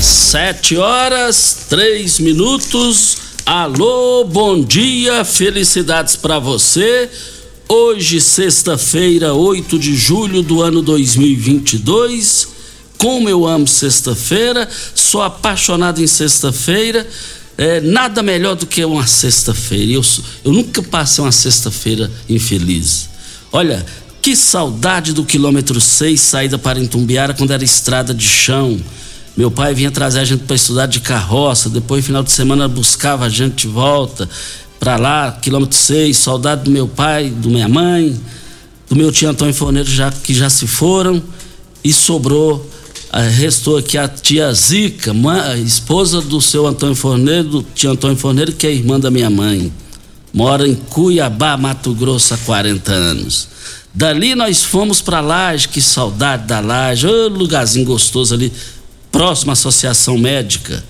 Sete horas, três minutos. Alô, bom dia, felicidades para você. Hoje, sexta-feira, 8 de julho do ano 2022. Como eu amo sexta-feira, sou apaixonado em sexta-feira. É, nada melhor do que uma sexta-feira. Eu, eu nunca passei uma sexta-feira infeliz. Olha, que saudade do quilômetro 6, saída para Itumbiara, quando era estrada de chão. Meu pai vinha trazer a gente para estudar de carroça, depois, final de semana, buscava a gente de volta para lá, quilômetro 6, saudade do meu pai, do minha mãe, do meu tio Antônio Forneiro, já, que já se foram, e sobrou, ah, restou aqui a tia Zica, mã- esposa do seu Antônio Forneiro, do tio Antônio Forneiro, que é irmã da minha mãe. Mora em Cuiabá, Mato Grosso, há 40 anos. Dali nós fomos para Laje, que saudade da Laje, ô lugarzinho gostoso ali, próximo à Associação Médica.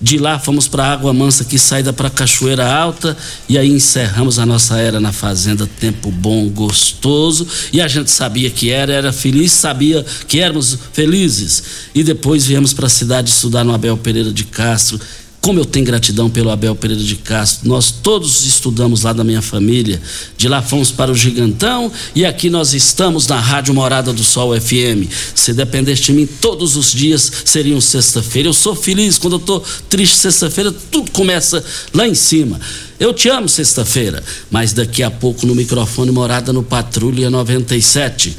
De lá fomos para Água Mansa, que saída para Cachoeira Alta, e aí encerramos a nossa era na fazenda. Tempo bom, gostoso, e a gente sabia que era, era feliz, sabia que éramos felizes. E depois viemos para a cidade estudar no Abel Pereira de Castro. Como eu tenho gratidão pelo Abel Pereira de Castro, nós todos estudamos lá da minha família. De lá fomos para o Gigantão e aqui nós estamos na Rádio Morada do Sol FM. Se dependesse de mim, todos os dias seriam sexta-feira. Eu sou feliz quando eu estou triste sexta-feira, tudo começa lá em cima. Eu te amo sexta-feira, mas daqui a pouco no microfone Morada no Patrulha 97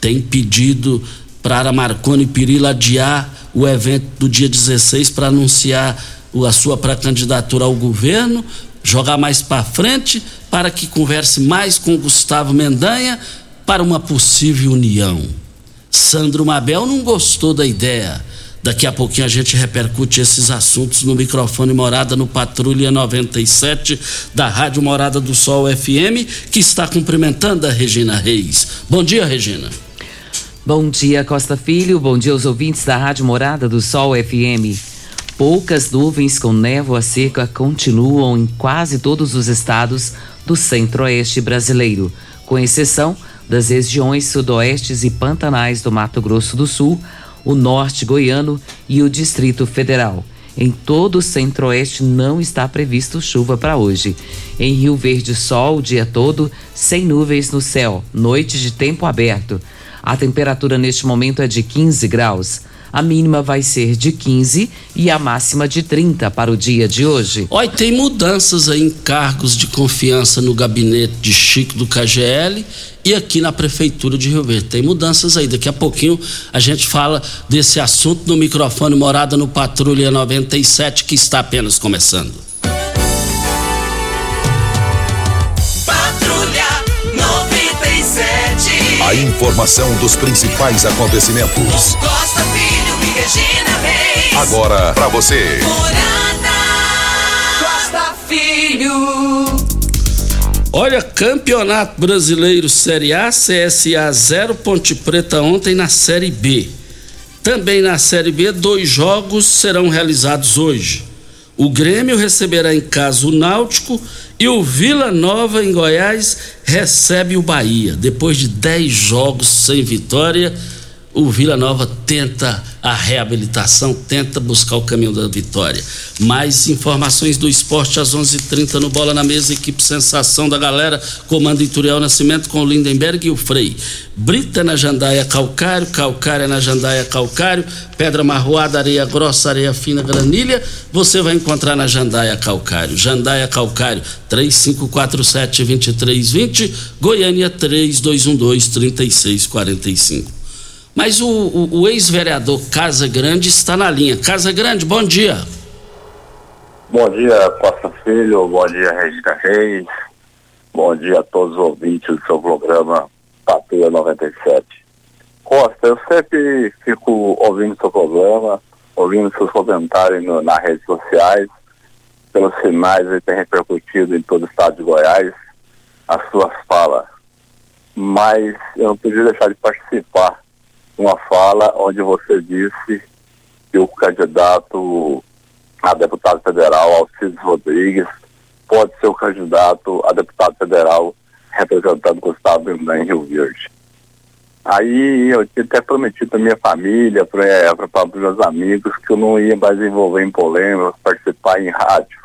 tem pedido para Marconi Perillo adiar o evento do dia 16 para anunciar a sua pré-candidatura ao governo, jogar mais para frente para que converse mais com Gustavo Mendanha para uma possível união. Sandro Mabel não gostou da ideia. Daqui a pouquinho a gente repercute esses assuntos no microfone Morada no Patrulha 97 da Rádio Morada do Sol FM, que está cumprimentando a Regina Reis. Bom dia, Regina. Bom dia, Costa Filho. Bom dia aos ouvintes da Rádio Morada do Sol FM. Poucas nuvens com névoa seca continuam em quase todos os estados do centro-oeste brasileiro, com exceção das regiões sudoestes e pantanais do Mato Grosso do Sul, o norte goiano e o Distrito Federal. Em todo o centro-oeste não está previsto chuva para hoje. Em Rio Verde, sol o dia todo, sem nuvens no céu, noite de tempo aberto. A temperatura neste momento é de 15 graus. A mínima vai ser de 15 e a máxima de 30 para o dia de hoje. Olha, tem mudanças aí em cargos de confiança no gabinete de Chico do KGL e aqui na Prefeitura de Rio Verde. Tem mudanças aí. Daqui a pouquinho a gente fala desse assunto no microfone Morada no Patrulha 97, que está apenas começando. Patrulha 97. A informação dos principais acontecimentos. Costa Filho Regina Reis. Agora pra você. Morada. Costa Filho. Olha, Campeonato Brasileiro Série A, CSA 0, Ponte Preta ontem na Série B. Também na Série B, dois jogos serão realizados hoje. O Grêmio receberá em casa o Náutico e o Vila Nova, em Goiás, recebe o Bahia. Depois de 10 jogos sem vitória, o Vila Nova tenta a reabilitação, tenta buscar o caminho da vitória. Mais informações do esporte às 11:30 h 30 no Bola na Mesa, equipe Sensação da Galera, comando Ituriel Nascimento com o Lindenberg e o Frei. Brita na Jandaia Calcário, Calcária na Jandaia Calcário, Pedra Marroada, Areia Grossa, Areia Fina, Granilha, você vai encontrar na Jandaia Calcário. Jandaia Calcário, 3547-2320, Goiânia 3212-3645. Mas o, o, o ex-vereador Casa Grande está na linha. Casa Grande, bom dia. Bom dia, Costa Filho. Bom dia, Regina Reis. Bom dia a todos os ouvintes do seu programa Patrulha 97. Costa, eu sempre fico ouvindo seu programa, ouvindo seus comentários no, nas redes sociais, pelos sinais que tem repercutido em todo o estado de Goiás, as suas falas. Mas eu não podia deixar de participar uma fala onde você disse que o candidato a deputado federal, Alcides Rodrigues, pode ser o candidato a deputado federal representando Gustavo Mendan em Rio Verde. Aí eu tinha até prometido para minha família, para eh, os meus amigos, que eu não ia mais envolver em polêmicas, participar em rádio.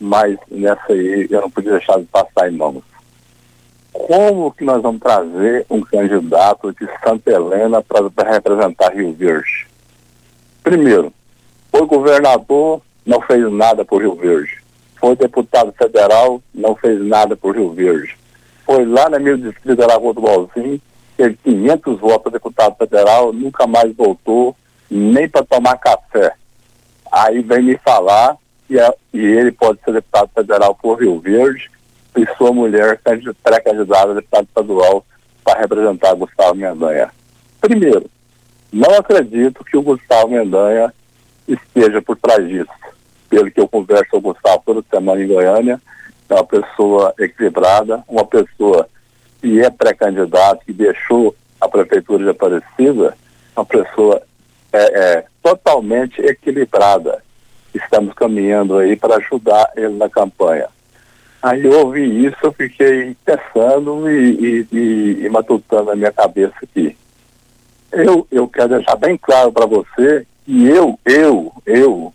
Mas nessa aí eu não podia deixar de passar em mãos como que nós vamos trazer um candidato de Santa Helena para representar Rio Verde? Primeiro, foi governador, não fez nada por Rio Verde. Foi deputado federal, não fez nada por Rio Verde. Foi lá na meu distrito Lagoa do Balzinho, teve 500 votos deputado federal, nunca mais voltou, nem para tomar café. Aí vem me falar que é, e ele pode ser deputado federal por Rio Verde, e sua mulher pré-candidata a deputado estadual para representar Gustavo Mendanha. Primeiro, não acredito que o Gustavo Mendanha esteja por trás disso. Pelo que eu converso com o Gustavo toda semana em Goiânia, é uma pessoa equilibrada, uma pessoa que é pré-candidato, que deixou a prefeitura de Aparecida, uma pessoa é, é, totalmente equilibrada. Estamos caminhando aí para ajudar ele na campanha. Aí eu ouvi isso, eu fiquei pensando e, e, e, e matutando a minha cabeça aqui. Eu, eu quero deixar bem claro para você que eu, eu, eu,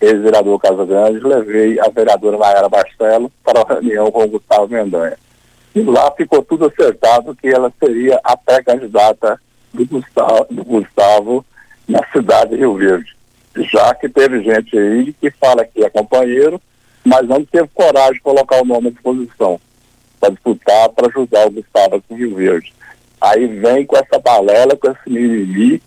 ex-vereador Casa Grande, levei a vereadora Mayara Barcelo para a reunião com o Gustavo Mendanha. E lá ficou tudo acertado que ela seria a pré-candidata do Gustavo, do Gustavo na cidade de Rio Verde. Já que teve gente aí que fala que é companheiro mas não teve coragem de colocar o nome à disposição para disputar, para ajudar o Gustavo aqui em Rio Verde. Aí vem com essa balela, com esse mimimi,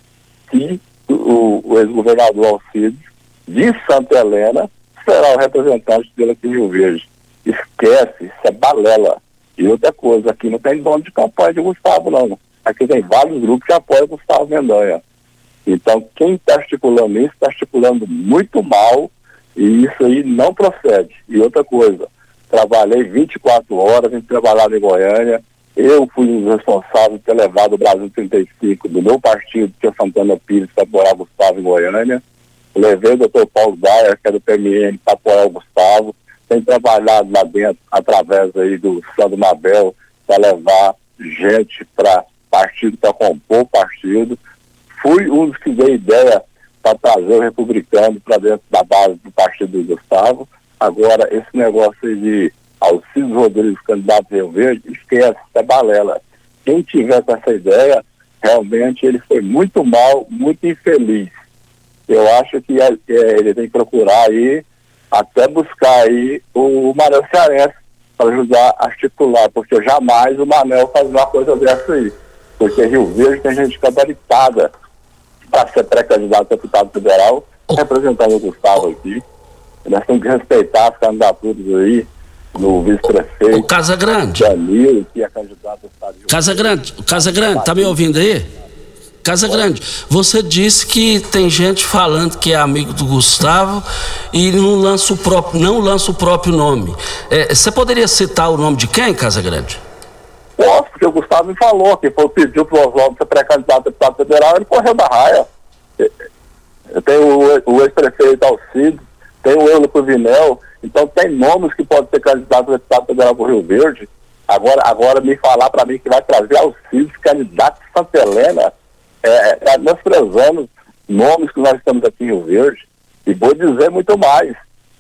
que o, o ex-governador Alcides de Santa Helena será o representante dele aqui em Rio Verde. Esquece, isso é balela. E outra coisa, aqui não tem dono de campanha de Gustavo, não. Aqui tem vários grupos que apoiam Gustavo Mendanha. Então, quem está articulando isso, está articulando muito mal e isso aí não procede. E outra coisa, trabalhei 24 horas, em trabalhar em Goiânia. Eu fui o responsável por ter levado o Brasil 35 do meu partido, que é Santana Pires, para apoiar Gustavo em Goiânia. Levei o doutor Paulo Dyer, que é do PMN, para apoiar o Gustavo. Tenho trabalhado lá dentro, através aí do Sandro Mabel, para levar gente para partido, para compor o partido. Fui um dos que dei ideia para trazer o republicano para dentro da base do partido do Gustavo. Agora, esse negócio de Alcides Rodrigues, candidato Rio Verde, esquece, é balela. Quem tiver com essa ideia, realmente ele foi muito mal, muito infeliz. Eu acho que é, é, ele tem que procurar aí, até buscar aí o Manel Cearense para ajudar a articular, porque jamais o Manel faz uma coisa dessa aí. Porque Rio Verde tem gente cabaritada para ser pré-candidato a deputado federal, oh. representando o Gustavo aqui. Nós temos que respeitar as candidaturas aí no vice-prefeito. Casa Grande. Danilo, que é candidato de Casa Grande, Casa Grande, tá me ouvindo aí? Casa Grande, você disse que tem gente falando que é amigo do Gustavo e não lança o próprio, não lança o próprio nome. É, você poderia citar o nome de quem, Casa Grande? Posso, porque o Gustavo me falou que foi, pediu para o Oswaldo ser pré-candidato a deputado federal, ele correu da raia. Tem o, o ex-prefeito Alcides, tem o Eulo Vinel, então tem nomes que podem ser candidatos a deputado federal para o Rio Verde. Agora, agora me falar para mim que vai trazer Alcides, candidato de Santa Helena, é, é, menosprezando nomes que nós estamos aqui em Rio Verde. E vou dizer muito mais.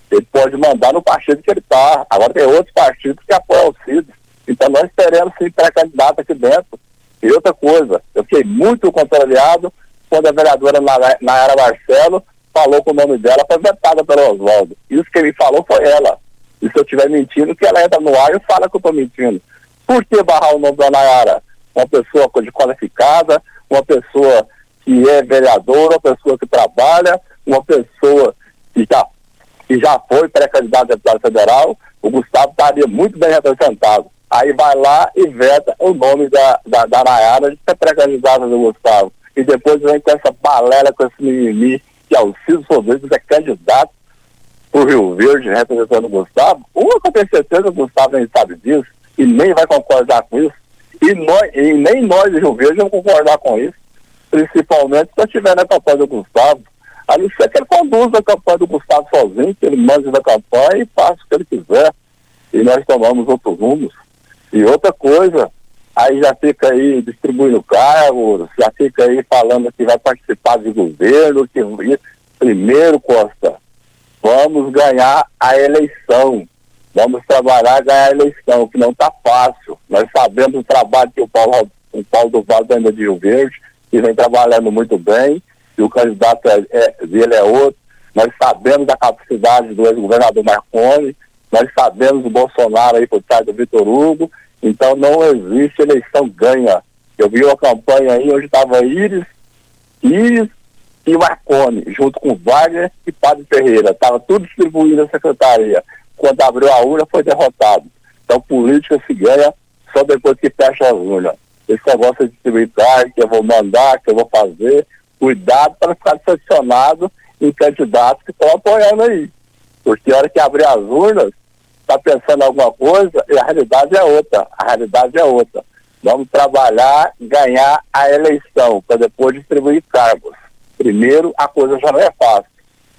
Ele pode mandar no partido que ele está. Agora tem outros partidos que apoiam Alcides. Então nós teremos sim pré-candidato aqui dentro. E outra coisa, eu fiquei muito contrariado quando a vereadora Nayara Marcelo falou que o nome dela foi vetada pelo Oswaldo. Isso que ele falou foi ela. E se eu estiver mentindo, que ela entra no ar e fala que eu estou mentindo. Por que barrar o nome da Nayara? Uma pessoa qualificada, uma pessoa que é vereadora, uma pessoa que trabalha, uma pessoa que já, que já foi pré-candidato a deputado federal, o Gustavo estaria muito bem representado. Aí vai lá e veta o nome da, da, da Nayara de ser pré-candidata do Gustavo. E depois vem com essa balela, com esse mimimi, que Alcides Rodrigues é candidato para o Rio Verde representando o Gustavo. Uma que eu tenho certeza que o Gustavo nem sabe disso e nem vai concordar com isso. E, nós, e nem nós de Rio Verde vamos concordar com isso, principalmente se eu estiver na campanha do Gustavo. A não ser que ele conduza a campanha do Gustavo sozinho, que ele mande da campanha e faça o que ele quiser. E nós tomamos outros rumos. E outra coisa, aí já fica aí distribuindo cargos, já fica aí falando que vai participar de governo, que primeiro, Costa, vamos ganhar a eleição. Vamos trabalhar ganhar a eleição, que não está fácil. Nós sabemos o trabalho que o Paulo, o Paulo do Vale ainda de Rio Verde, que vem trabalhando muito bem, e o candidato é, é, dele é outro. Nós sabemos da capacidade do ex-governador Marconi, nós sabemos do Bolsonaro aí por trás do Vitor Hugo, então não existe eleição ganha. Eu vi uma campanha aí onde estava Iris, Iris e Marconi, junto com Wagner e Padre Ferreira. Estava tudo distribuído na secretaria. Quando abriu a urna, foi derrotado. Então, política se ganha só depois que fecha a urna. Esse negócio de distribuir que eu vou mandar, que eu vou fazer, cuidado para ficar decepcionado em candidatos que estão apoiando aí. Porque a hora que abrir as urnas, está pensando alguma coisa e a realidade é outra. A realidade é outra. Vamos trabalhar, ganhar a eleição, para depois distribuir cargos. Primeiro, a coisa já não é fácil.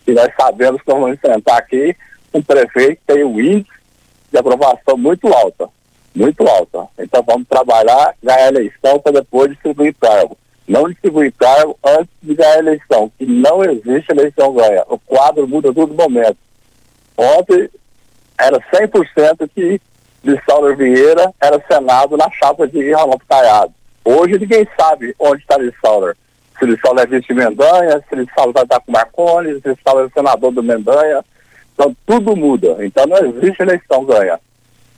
E nós sabemos que vamos enfrentar aqui um prefeito que tem um índice de aprovação muito alta. Muito alta. Então vamos trabalhar, ganhar a eleição para depois distribuir cargo. Não distribuir cargo antes de ganhar a eleição, que não existe eleição ganha. O quadro muda todo momento. Ontem era 100% que de Saulo Vieira era Senado na chapa de Ronaldo Caiado. Hoje ninguém sabe onde está Lissauler. Se Lissauler é vice Mendanha, se Lissauler vai estar com Marconi, se Lissauler é senador do Mendanha. Então tudo muda. Então não existe eleição ganha.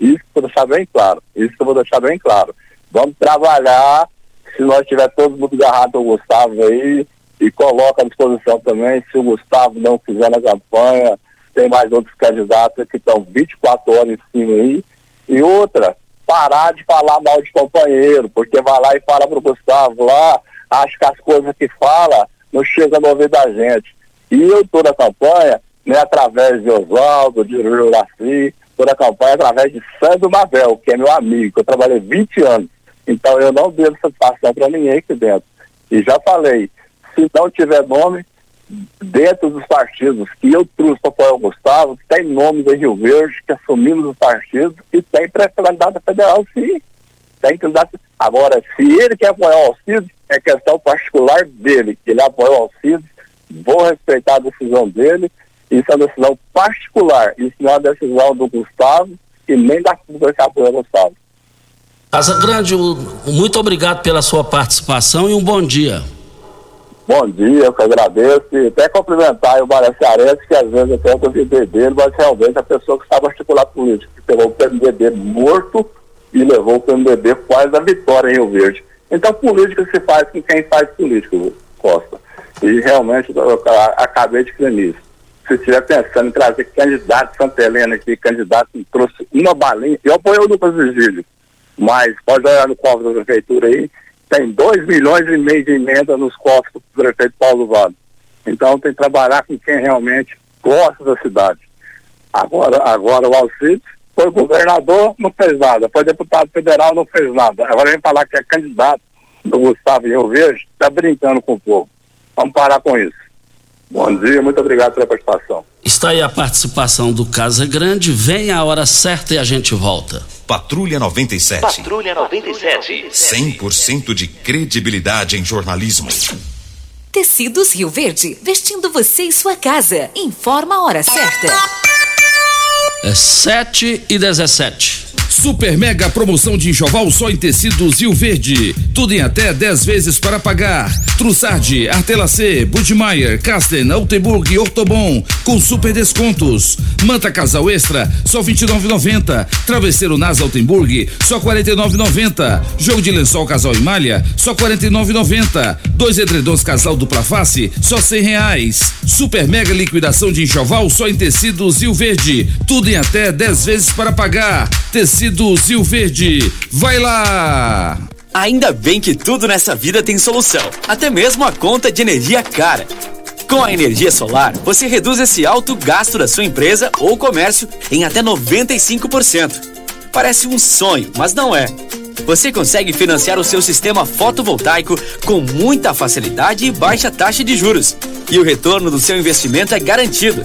Isso que eu vou deixar bem claro. Isso que eu vou deixar bem claro. Vamos trabalhar, se nós tiver todo mundo agarrado o Gustavo aí, e coloca à disposição também, se o Gustavo não fizer na campanha, tem mais outros candidatos que estão 24 horas em cima aí. E outra, parar de falar mal de companheiro, porque vai lá e fala pro Gustavo lá, acho que as coisas que fala não chegam a ouvir da gente. E eu toda a campanha, né, através de Oswaldo, de Juraci, toda a campanha através de Sandro Mavel, que é meu amigo, que eu trabalhei 20 anos. Então eu não devo satisfação para ninguém aqui dentro. E já falei, se não tiver nome, dentro dos partidos que eu trouxe para apoiar o Gustavo, tem nomes em Rio Verde que assumimos os partidos e tem pré-candidato federal, sim. Tem candidato. Agora, se ele quer apoiar o Alcides, é questão particular dele. Ele apoia o Alcides, vou respeitar a decisão dele. Isso é uma decisão particular. Isso não é uma decisão do Gustavo e nem da que apoia o Gustavo. Casa Grande, muito obrigado pela sua participação e um bom dia. Bom dia, eu que agradeço. E até cumprimentar o Baré Cearense, que às vezes até o PMDB dele, mas realmente a pessoa que sabe articular política, que pegou o PMDB morto e levou o PMDB quase à vitória em Rio Verde. Então, política se faz com quem faz política, Costa. E realmente eu, eu, eu acabei de crer nisso. Se estiver pensando em trazer candidato Santa Helena aqui, candidato que trouxe uma balinha, eu apoio o Lucas Vigílio, mas pode olhar no cofre da prefeitura aí, tem 2 milhões e meio de emenda nos cofres do prefeito Paulo Vale. Então tem que trabalhar com quem realmente gosta da cidade. Agora, agora o Alcides foi governador, não fez nada. Foi deputado federal, não fez nada. Agora vem falar que é candidato do Gustavo Rio Verde, está brincando com o povo. Vamos parar com isso. Bom dia, muito obrigado pela participação. Está aí a participação do Casa Grande. Vem a hora certa e a gente volta. Patrulha 97. Patrulha 97. 100% de credibilidade em jornalismo. Tecidos Rio Verde, vestindo você e sua casa. Informa a hora certa. É 7 e 17. Super mega promoção de enxoval só em tecidos Rio Verde. Tudo em até 10 vezes para pagar. Trussardi, Artelacê, Budmeier, Casten, Altenburg e Ortobon com super descontos. Manta Casal Extra só 29,90. Travesseiro Nas Altenburg só 49,90. Jogo de lençol Casal e Malha só 49,90. Dois edredons Casal dupla face só 100 reais. Super mega liquidação de enxoval só em tecidos Rio Verde. Tudo em até 10 vezes para pagar. Tecidos Rio Verde. Vai lá! Ainda bem que tudo nessa vida tem solução, até mesmo a conta de energia cara. Com a energia solar, você reduz esse alto gasto da sua empresa ou comércio em até 95%. Parece um sonho, mas não é. Você consegue financiar o seu sistema fotovoltaico com muita facilidade e baixa taxa de juros. E o retorno do seu investimento é garantido.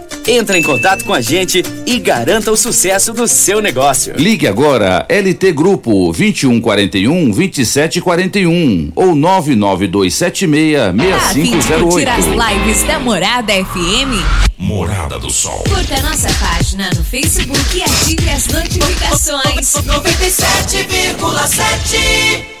Entre em contato com a gente e garanta o sucesso do seu negócio. Ligue agora LT Grupo 2141 2741 ou 99276 curtir as 6508. lives da Morada FM? Morada do Sol. Curta nossa página no Facebook e ative as notificações. 97,7.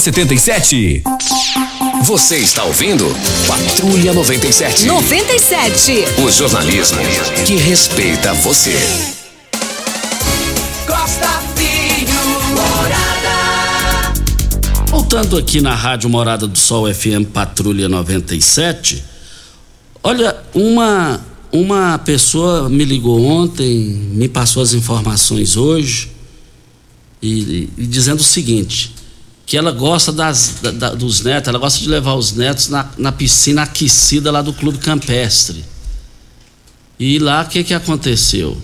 77. Você está ouvindo Patrulha 97. 97. O jornalismo que respeita você. Costa Filho, Morada. Voltando aqui na Rádio Morada do Sol FM Patrulha 97. Olha, uma uma pessoa me ligou ontem, me passou as informações hoje e, e dizendo o seguinte, que ela gosta das, da- da- dos netos, ela gosta de levar os netos na, na piscina aquecida lá do Clube Campestre. E lá o que que aconteceu?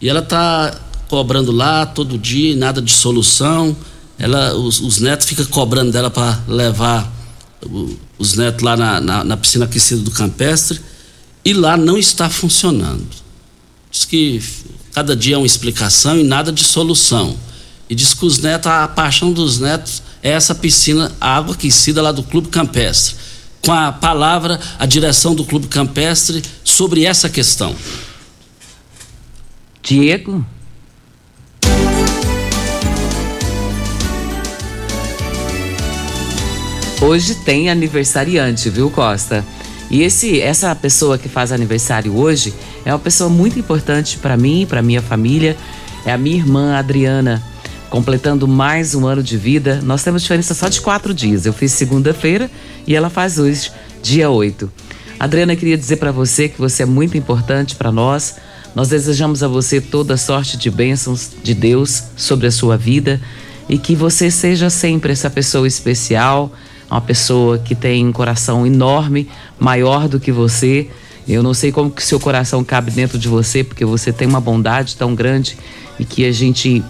E ela tá cobrando lá todo dia, nada de solução. Ela, os, os netos ficam cobrando dela para levar o- os netos lá na, na, na piscina aquecida do campestre e lá não está funcionando. Diz que cada dia é uma explicação e nada de solução. E diz que os netos, a paixão dos netos é essa piscina, a água aquecida lá do Clube Campestre. Com a palavra, a direção do Clube Campestre sobre essa questão. Diego? Hoje tem aniversariante, viu, Costa? E esse, essa pessoa que faz aniversário hoje é uma pessoa muito importante para mim para minha família. É a minha irmã Adriana, completando mais um ano de vida. Nós temos diferença só de quatro dias. Eu fiz segunda-feira e ela faz hoje, dia 8. Adriana, queria dizer para você que você é muito importante para nós. Nós desejamos a você toda sorte de bênçãos de Deus sobre a sua vida e que você seja sempre essa pessoa especial, uma pessoa que tem um coração enorme, maior do que você. Eu não sei como que seu coração cabe dentro de você, porque você tem uma bondade tão grande e que a gente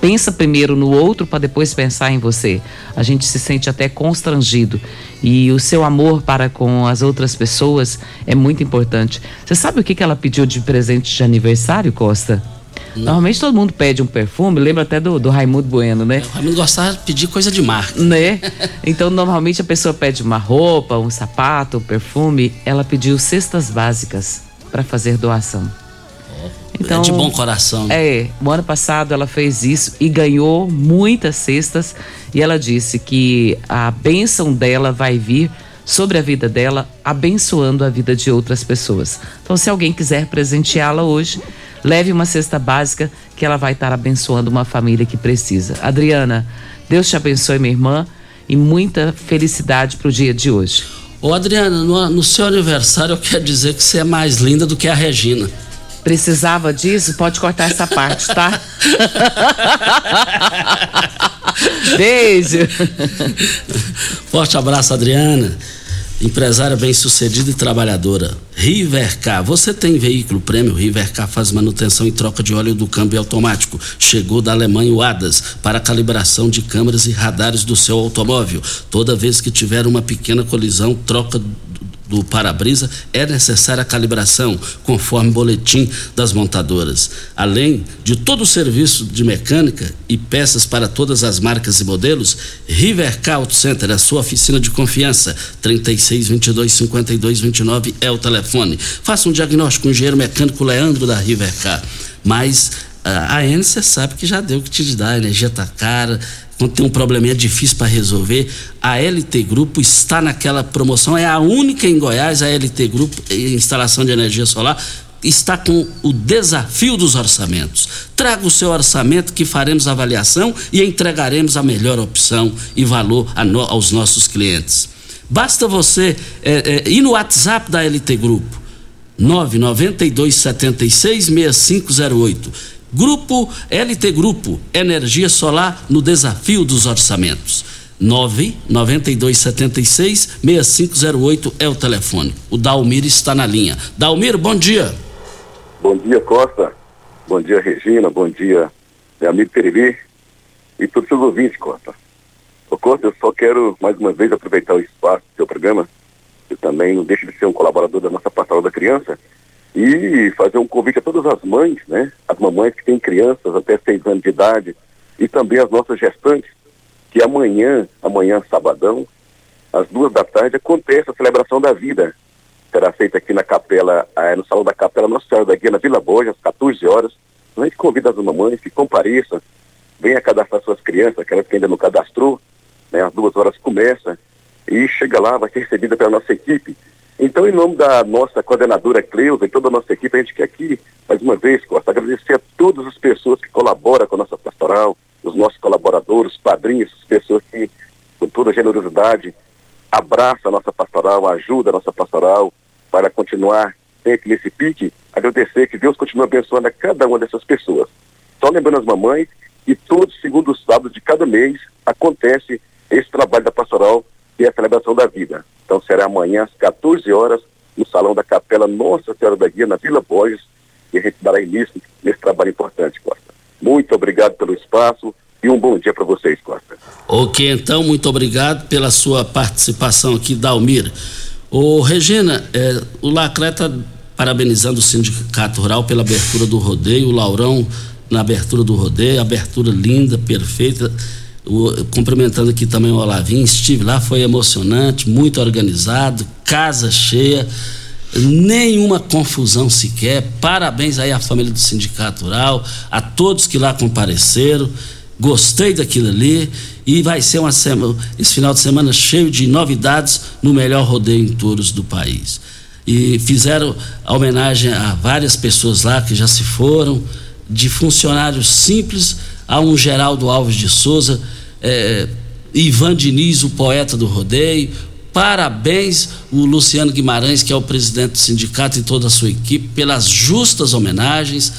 pensa primeiro no outro para depois pensar em você. A gente se sente até constrangido. E o seu amor para com as outras pessoas é muito importante. Você sabe o que, que ela pediu de presente de aniversário, Costa? Normalmente todo mundo pede um perfume, lembra até do, do Raimundo Bueno, né? O Raimundo gostava de pedir coisa de marca. Né? Então normalmente a pessoa pede uma roupa, um sapato, um perfume. Ela pediu cestas básicas para fazer doação. Então, é de bom coração. É, o ano passado ela fez isso e ganhou muitas cestas. E ela disse que a bênção dela vai vir sobre a vida dela, abençoando a vida de outras pessoas. Então, se alguém quiser presenteá-la hoje, leve uma cesta básica que ela vai estar abençoando uma família que precisa. Adriana, Deus te abençoe, minha irmã, e muita felicidade para o dia de hoje. Ô Adriana, no, no seu aniversário eu quero dizer que você é mais linda do que a Regina. Precisava disso? Pode cortar essa parte, tá? Beijo. Forte abraço, Adriana. Empresária bem-sucedida e trabalhadora. Rivercar. Você tem veículo prêmio? Rivercar faz manutenção e troca de óleo do câmbio automático. Chegou da Alemanha o ADAS para calibração de câmeras e radares do seu automóvel. Toda vez que tiver uma pequena colisão, troca do para-brisa é necessária a calibração, conforme boletim das montadoras. Além de todo o serviço de mecânica e peças para todas as marcas e modelos, Rivercar Auto Center, a sua oficina de confiança. 36 22 52 29 é o telefone. Faça um diagnóstico com o engenheiro mecânico Leandro da Rivercar. Mas ah, a N você sabe que já deu o que te dá, a energia tá cara, quando tem um probleminha difícil para resolver, a LT Grupo está naquela promoção, é a única em Goiás, a LT Grupo, instalação de energia solar, está com o desafio dos orçamentos. Traga o seu orçamento que faremos avaliação e entregaremos a melhor opção e valor no, aos nossos clientes. Basta você é, é, ir no WhatsApp da LT Grupo, 992 76 6508 Grupo LT Grupo, energia solar no desafio dos orçamentos. 99276 6508 é o telefone. O Dalmir está na linha. Dalmir, bom dia. Bom dia, Costa. Bom dia, Regina. Bom dia, meu amigo Perivi. E todos os ouvintes, Costa. Ô, Costa, eu só quero mais uma vez aproveitar o espaço do seu programa. Eu também não deixo de ser um colaborador da nossa pastoral da criança e fazer um convite a todas as mães, né? As mamães que têm crianças até seis anos de idade e também as nossas gestantes, que amanhã, amanhã sabadão, às duas da tarde, acontece a celebração da vida. Será feita aqui na capela, é, no salão da capela Nossa Senhora da Guia, na Vila Borja, às 14 horas. A gente convida as mamães que compareçam, venha cadastrar suas crianças, aquelas que ainda não cadastrou, né? Às duas horas começa e chega lá, vai ser recebida pela nossa equipe então, em nome da nossa coordenadora Cleusa e toda a nossa equipe, a gente quer aqui, mais uma vez, Costa, agradecer a todas as pessoas que colaboram com a nossa pastoral, os nossos colaboradores, padrinhos, as pessoas que, com toda generosidade, abraçam a nossa pastoral, ajudam a nossa pastoral para continuar sempre nesse pique. Agradecer que Deus continue abençoando a cada uma dessas pessoas. Só lembrando as mamães que todos segundo sábados de cada mês acontece esse trabalho da pastoral e a celebração da vida. Então será amanhã às 14 horas no Salão da Capela Nossa Senhora da Guia, na Vila Borges, e a gente dará início nesse trabalho importante, Costa. Muito obrigado pelo espaço e um bom dia para vocês, Costa. Ok, então, muito obrigado pela sua participação aqui, Dalmir. Ô, Regina, é, o Lacré está parabenizando o Sindicato Rural pela abertura do rodeio, o Laurão na abertura do rodeio, abertura linda, perfeita o, cumprimentando aqui também o Olavinho, estive lá, foi emocionante, muito organizado, casa cheia, nenhuma confusão sequer. Parabéns aí à família do Sindicato Rural, a todos que lá compareceram. Gostei daquilo ali e vai ser uma semana, esse final de semana cheio de novidades no melhor rodeio em touros do país. E fizeram homenagem a várias pessoas lá que já se foram, de funcionários simples a um Geraldo Alves de Souza, é, Ivan Diniz, o poeta do rodeio, Parabéns o Luciano Guimarães, que é o presidente do sindicato e toda a sua equipe, pelas justas homenagens.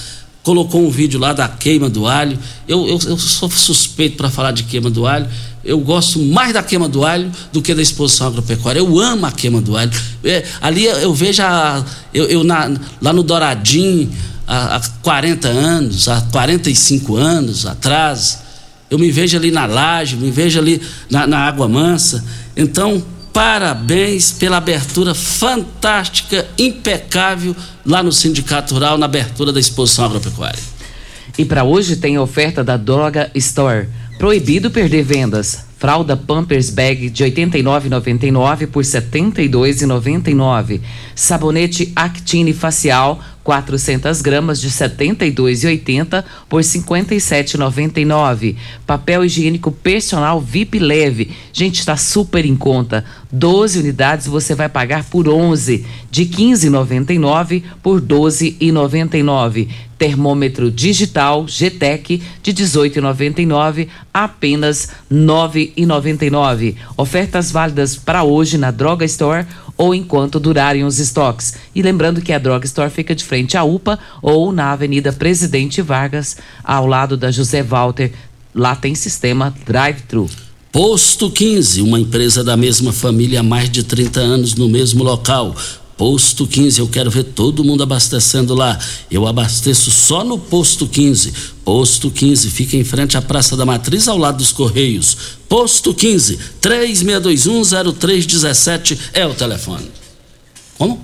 Colocou um vídeo lá da queima do alho. Eu, eu, eu sou suspeito para falar de queima do alho. Eu gosto mais da queima do alho do que da exposição agropecuária. Eu amo a queima do alho. É, ali eu vejo a, eu, eu na, lá no Douradinho, há 40 anos, há 45 anos atrás. Eu me vejo ali na laje, me vejo ali na, na Água Mansa. Então, parabéns pela abertura fantástica, impecável lá no Sindicato Rural, na abertura da exposição agropecuária. E para hoje tem oferta da Droga Store. Proibido perder vendas. Fralda Pampers Bag de R$ 89,99 por R$ 72,99. Sabonete Actine Facial 400 gramas de R$ 72,80 por R$ 57,99. Papel higiênico personal VIP leve. Gente, está super em conta. 12 unidades você vai pagar por 11, de 15,99 por 12,99. Termômetro digital GTEC de 18,99 apenas 9,99. Ofertas válidas para hoje na Droga Store ou enquanto durarem os estoques. E lembrando que a Droga Store fica de frente à UPA ou na Avenida Presidente Vargas, ao lado da José Walter. Lá tem sistema drive-thru. Posto 15, uma empresa da mesma família há mais de 30 anos no mesmo local. Posto 15, eu quero ver todo mundo abastecendo lá. Eu abasteço só no Posto 15. Posto 15 fica em frente à Praça da Matriz, ao lado dos Correios. Posto 15, 36210317 é o telefone. Como?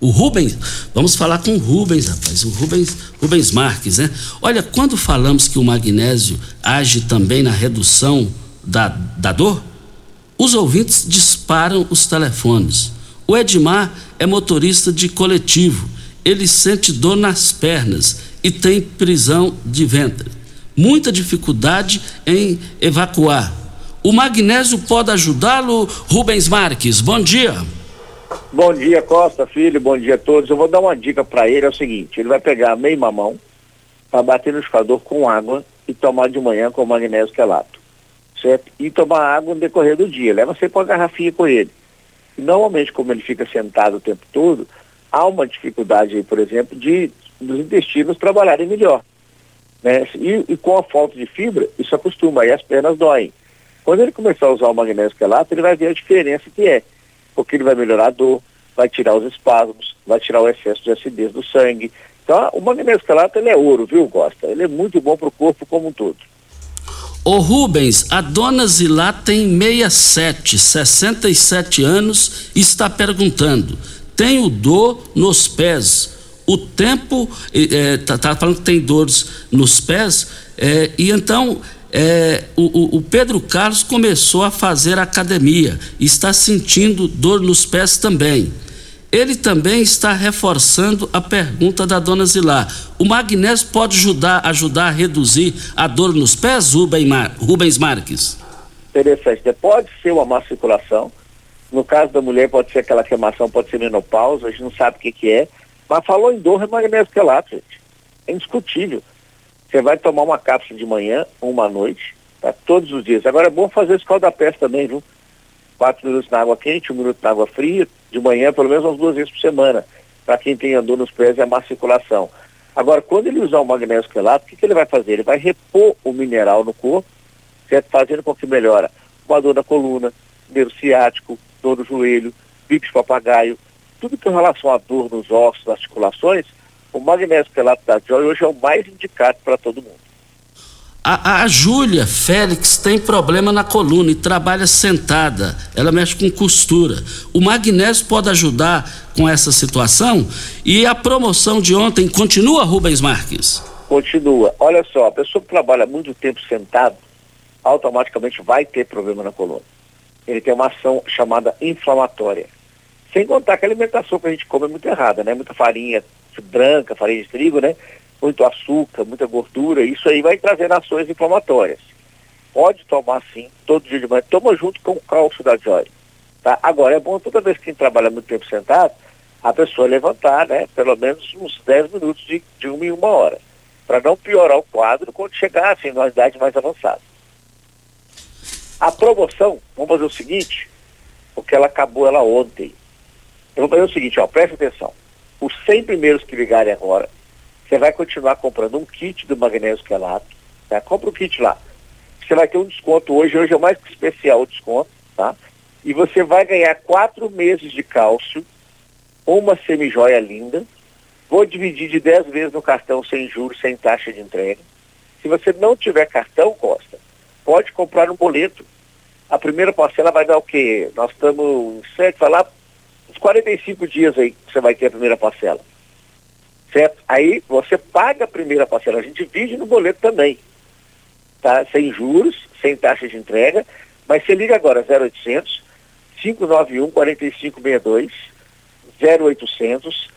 O Rubens, vamos falar com o Rubens, rapaz, o Rubens, Rubens Marques, né? Olha, quando falamos que o magnésio age também na redução da, da dor, os ouvintes disparam os telefones. O Edmar é motorista de coletivo. Ele sente dor nas pernas e tem prisão de ventre. Muita dificuldade em evacuar. O magnésio pode ajudá-lo, Rubens Marques. Bom dia. Bom dia, Costa, filho. Bom dia a todos. Eu vou dar uma dica para ele: é o seguinte: ele vai pegar meio mamão para bater no escador com água e tomar de manhã com magnésio quelato. Certo? E tomar água no decorrer do dia. Leva sempre uma garrafinha com ele. E normalmente, como ele fica sentado o tempo todo, há uma dificuldade por exemplo, de dos intestinos trabalharem melhor. Né? E, e, com a falta de fibra, isso acostuma, aí as pernas doem. Quando ele começar a usar o magnésio quelato, ele vai ver a diferença que é, porque ele vai melhorar a dor, vai tirar os espasmos, vai tirar o excesso de acidez do sangue. Então, o magnésio quelato ele é ouro, viu, Costa? Ele é muito bom para o corpo como um todo. Ô Rubens, a dona Zilá tem 67, 67 anos e está perguntando: tenho dor nos pés. O tempo, está é, tá falando que tem dores nos pés, é, e então é, o, o, Pedro Carlos começou a fazer academia, está sentindo dor nos pés também. Ele também está reforçando a pergunta da dona Zilá. O magnésio pode ajudar, ajudar a reduzir a dor nos pés, Rubens Marques? Interessante. Pode ser uma má circulação. No caso da mulher, pode ser aquela queimação, pode ser menopausa, a gente não sabe o que, que é. Mas falou em dor, é magnésio quelato, gente. É indiscutível. Você vai tomar uma cápsula de manhã, uma à noite, tá? todos os dias. Agora é bom fazer escalda-pés também, viu? Quatro minutos na água quente, um minuto na água fria, de manhã, pelo menos umas duas vezes por semana, para quem tem dor nos pés e a má circulação. Agora, quando ele usar o magnésio quelato, o que, que ele vai fazer? Ele vai repor o mineral no corpo, certo? fazendo com que melhora uma dor na coluna, nervo ciático, dor no joelho, bico de papagaio, tudo que em relação à dor nos ossos, articulações, o magnésio quelato da Joy hoje é o mais indicado para todo mundo. A, a Júlia Félix tem problema na coluna e trabalha sentada. Ela mexe com costura. O magnésio pode ajudar com essa situação? E a promoção de ontem continua, Rubens Marques? Continua. Olha só, a pessoa que trabalha muito tempo sentado, automaticamente vai ter problema na coluna. Ele tem uma ação chamada inflamatória. Sem contar que a alimentação que a gente come é muito errada, né? Muita farinha branca, farinha de trigo, né? Muito açúcar, muita gordura, isso aí vai trazer ações inflamatórias. Pode tomar sim, todo dia de manhã, toma junto com o cálcio da Joy. Tá? Agora é bom toda vez que trabalha muito tempo sentado, a pessoa levantar, né, pelo menos uns 10 minutos de, de uma em uma hora, para não piorar o quadro quando chegar assim, numa idade mais avançada. A promoção, vamos fazer o seguinte, porque ela acabou ela ontem. Eu vou fazer o seguinte, ó, presta atenção. Os 100 primeiros que ligarem agora, você vai continuar comprando um kit do magnésio quelato, tá? Compra o kit lá. Você vai ter um desconto hoje, hoje é mais especial o desconto, tá? E você vai ganhar quatro meses de cálcio, uma semijoia linda. Vou dividir de 10 vezes no cartão sem juros, sem taxa de entrega. Se você não tiver cartão, Costa, pode comprar um boleto. A primeira parcela vai dar o quê? Nós estamos, certo, falar, uns 45 dias aí que você vai ter a primeira parcela. Certo? Aí você paga a primeira parcela, a gente divide no boleto também. Tá? Sem juros, sem taxa de entrega, mas você liga agora 0800 591 4562 0800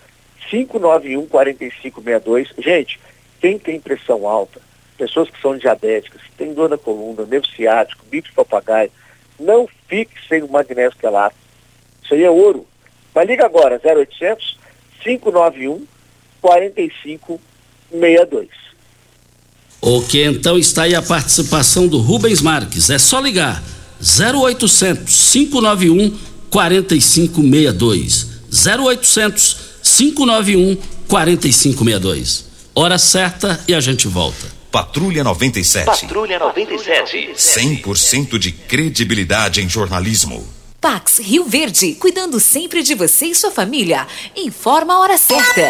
591 4562. Gente, quem tem pressão alta, pessoas que são diabéticas, que têm dor na coluna, nervo ciático, bico de papagaio, não fique sem o magnésio quelato. Isso aí é ouro. Mas liga agora, 0800 591 4562. Ok, então está aí a participação do Rubens Marques. É só ligar 0800 591 4562. 0800 591 4562. Hora certa e a gente volta. Patrulha 97. Patrulha 97. 100% de credibilidade em jornalismo. Pax Rio Verde, cuidando sempre de você e sua família. Informa a hora certa.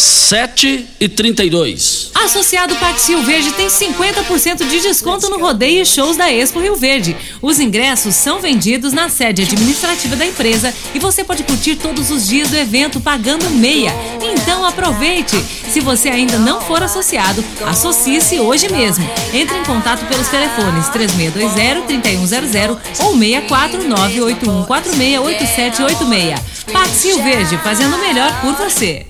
7 e 32. Associado Pax Rio Verde tem 50% de desconto no rodeio e shows da Expo Rio Verde. Os ingressos são vendidos na sede administrativa da empresa e você pode curtir todos os dias do evento pagando meia. Então aproveite! Se você ainda não for associado, associe-se hoje mesmo. Entre em contato pelos telefones 3620-3100 ou 64981468786. Pax Rio Verde, fazendo o melhor por você.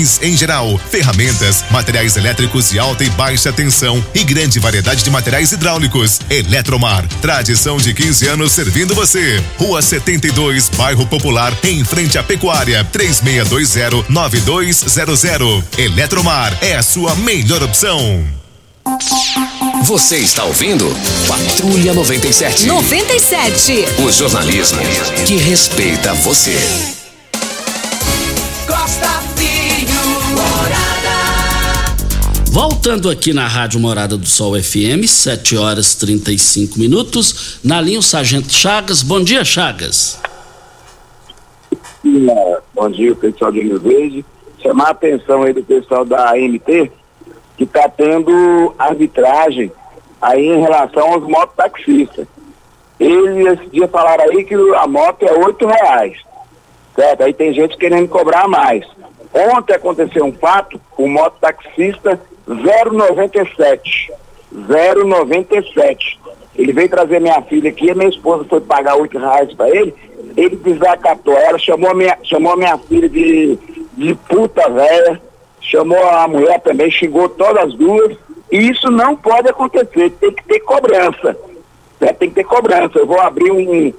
em geral, ferramentas, materiais elétricos de alta e baixa tensão e grande variedade de materiais hidráulicos. Eletromar, tradição de 15 anos servindo você. Rua 72, Bairro Popular, em frente à Pecuária, 3620-9200. Eletromar é a sua melhor opção. Você está ouvindo Patrulha 97. 97. O jornalismo que respeita você. Voltando aqui na Rádio Morada do Sol FM, 7 horas 35 minutos. Na linha o Sargento Chagas. Bom dia, Chagas. Bom dia, pessoal de Rio Verde. Chamar a atenção aí do pessoal da AMT, que está tendo arbitragem aí em relação aos mototaxistas. Eles esse dia falaram aí que a moto é oito reais. Certo? Aí tem gente querendo cobrar mais. Ontem aconteceu um fato, o mototaxista 097. 097. Ele veio trazer minha filha aqui, a minha esposa foi pagar oito reais para ele, ele desacatou ela, chamou a minha, chamou a minha filha de, de puta velha, chamou a mulher também, xingou todas as duas, e isso não pode acontecer, tem que ter cobrança. Né? Tem que ter cobrança. Eu vou abrir um,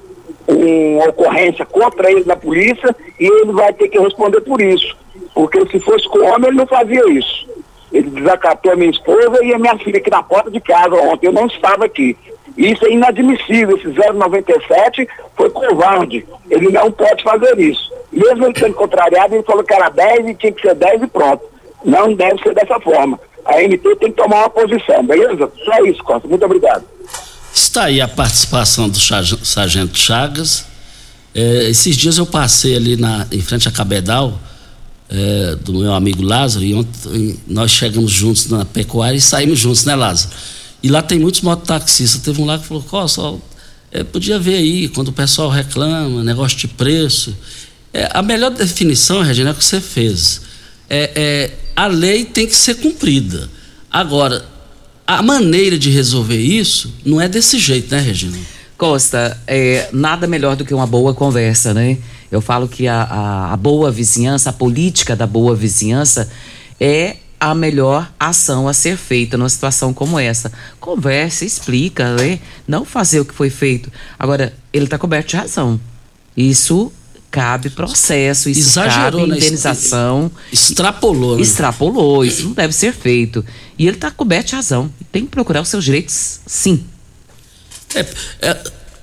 uma ocorrência contra ele na polícia e ele vai ter que responder por isso. Porque se fosse com homem, ele não fazia isso. Ele desacatou a minha esposa e a minha filha aqui na porta de casa ontem. Eu não estava aqui. Isso é inadmissível. Esse 097 foi covarde. Ele não pode fazer isso. Mesmo ele sendo contrariado, ele falou que era 10 e tinha que ser 10 e pronto. Não deve ser dessa forma. A MT tem que tomar uma posição, beleza? Só isso, Costa. Muito obrigado. Está aí a participação do Sargento Chagas. É, esses dias eu passei ali na, em frente à Cabedal, é, do meu amigo Lázaro, e ontem nós chegamos juntos na pecuária e saímos juntos, né, Lázaro? E lá tem muitos mototaxistas. Teve um lá que falou: Costa, é, podia ver aí, quando o pessoal reclama, negócio de preço. É, a melhor definição, Regina, é o que você fez. É, é, a lei tem que ser cumprida. Agora, a maneira de resolver isso não é desse jeito, né, Regina? Costa, nada melhor do que uma boa conversa, né? Eu falo que a, a, a boa vizinhança, a política da boa vizinhança é a melhor ação a ser feita numa situação como essa. Conversa, explica, né? não fazer o que foi feito. Agora, ele está coberto de razão. Isso cabe processo, isso Exagerou, cabe indenização. Extrapolou. Né? Extrapolou, isso não deve ser feito. E ele está coberto de razão. Tem que procurar os seus direitos, sim. É, é,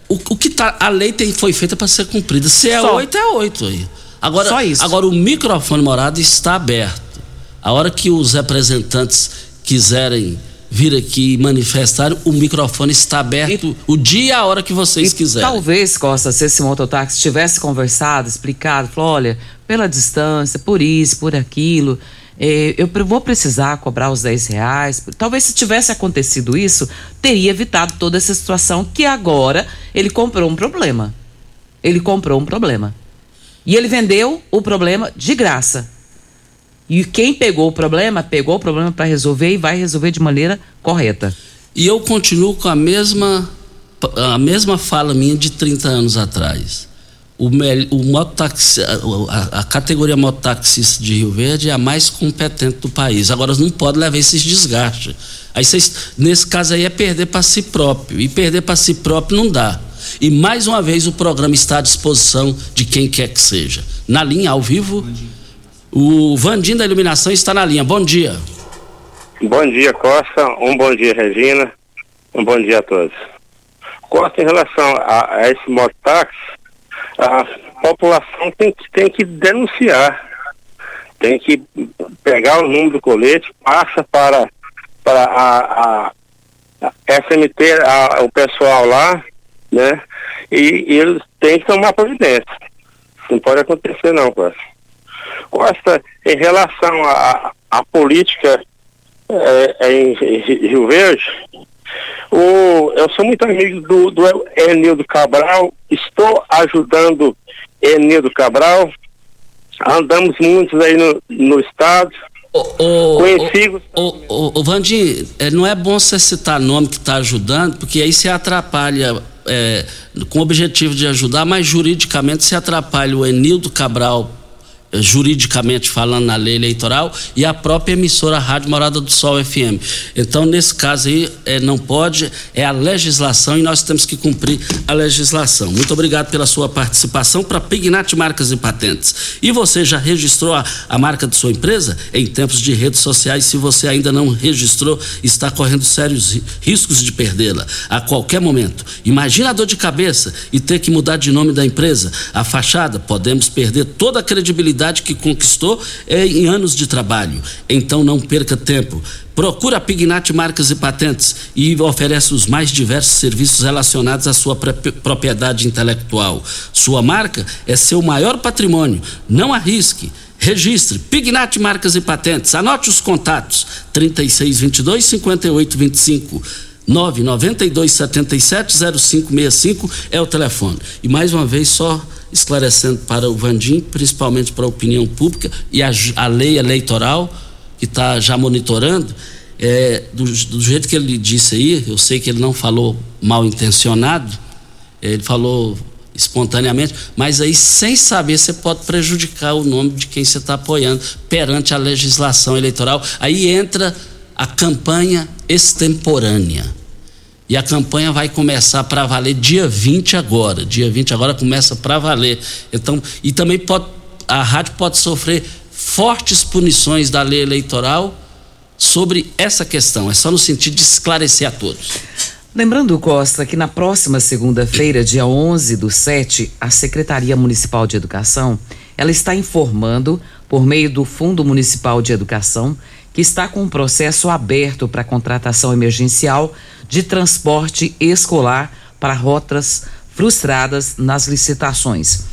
o, o, que tá. A lei tem, foi feita para ser cumprida. Se é oito, é oito aí. Agora, Só isso. agora o microfone morado está aberto. A hora que os representantes quiserem vir aqui manifestar, o microfone está aberto e, o dia e a hora que vocês quiserem. Talvez, Costa, se esse mototáxi tivesse conversado, explicado, falou, olha, pela distância, por isso, por aquilo, eh, eu vou precisar cobrar os 10 reais. Talvez se tivesse acontecido isso, teria evitado toda essa situação que agora ele comprou um problema. Ele comprou um problema. E ele vendeu o problema de graça. E quem pegou o problema, pegou o problema para resolver e vai resolver de maneira correta. E eu continuo com a mesma a mesma fala minha de 30 anos atrás. O, o mototaxi, a, a, categoria mototaxista de Rio Verde é a mais competente do país. Agora não pode levar esses desgastes. Aí vocês, nesse caso aí é perder para si próprio. E perder para si próprio não dá. E mais uma vez o programa está à disposição de quem quer que seja. Na linha, ao vivo. O Vandim da Iluminação está na linha. Bom dia. Bom dia, Costa. Um bom dia, Regina. Um bom dia a todos. Costa, em relação a, a esse mototáxi, a população tem, tem que denunciar. Tem que pegar o número do colete, passa para, para a, a, a SMT, a, o pessoal lá, né? E, e eles têm que tomar providência. Não pode acontecer não, Costa. Costa, em relação à política é, é em, Rio Verde, o, eu sou muito amigo do, do Enildo Cabral, estou ajudando Enildo Cabral, andamos muitos aí no, no estado. O, Conheci. O, o, o, Vandir, é, não é bom você citar nome que está ajudando, porque aí você atrapalha, é, com o objetivo de ajudar, mas juridicamente se atrapalha o Enildo Cabral juridicamente falando na lei eleitoral e a própria emissora Rádio Morada do Sol FM. Então, nesse caso aí, é, não pode, é a legislação e nós temos que cumprir a legislação. Muito obrigado pela sua participação para Pignat Marcas e Patentes. E você já registrou a, a marca de sua empresa? Em tempos de redes sociais, se você ainda não registrou, está correndo sérios riscos de perdê-la a qualquer momento. Imagina a dor de cabeça e ter que mudar de nome da empresa, a fachada, podemos perder toda a credibilidade que conquistou é, em anos de trabalho. Então não perca tempo. Procura a Pignat Marcas e Patentes e oferece os mais diversos serviços relacionados à sua propriedade intelectual. Sua marca é seu maior patrimônio. Não arrisque Registre Pignat Marcas e Patentes. Anote os contatos: 3622 5825. 992 77 0565 é o telefone. E mais uma vez, só esclarecendo para o Vandim, principalmente para a opinião pública e a, a lei eleitoral, que está já monitorando, é, do, do, jeito que ele disse aí, eu sei que ele não falou mal intencionado, ele falou espontaneamente, mas aí sem saber você pode prejudicar o nome de quem você está apoiando perante a legislação eleitoral. Aí entra a campanha extemporânea. E a campanha vai começar para valer dia 20 agora. Dia 20 agora começa para valer. Então, e também pode a rádio pode sofrer fortes punições da lei eleitoral sobre essa questão. É só no sentido de esclarecer a todos. Lembrando, Costa, que na próxima segunda-feira, dia 11 do 7, a Secretaria Municipal de Educação, ela está informando, por meio do Fundo Municipal de Educação, que está com um processo aberto para contratação emergencial de transporte escolar para rotas frustradas nas licitações.